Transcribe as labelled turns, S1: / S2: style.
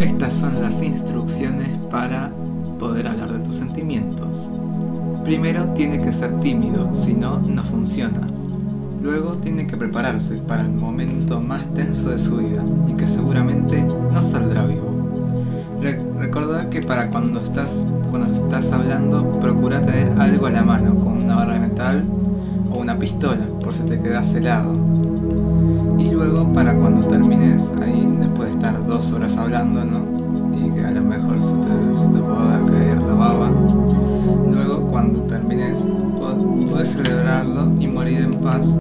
S1: Estas son las instrucciones para poder hablar de tus sentimientos. Primero tiene que ser tímido, si no, no funciona. Luego tiene que prepararse para el momento más tenso de su vida y que seguramente no saldrá vivo. recordad que para cuando estás, cuando estás hablando, procura tener algo a la mano, como una barra de metal o una pistola, por si te quedas helado. Y luego para cuando termines ahí dos horas hablando, ¿no? Y que a lo mejor se te, se te pueda caer la baba. Luego, cuando termines, puedes celebrarlo y morir en paz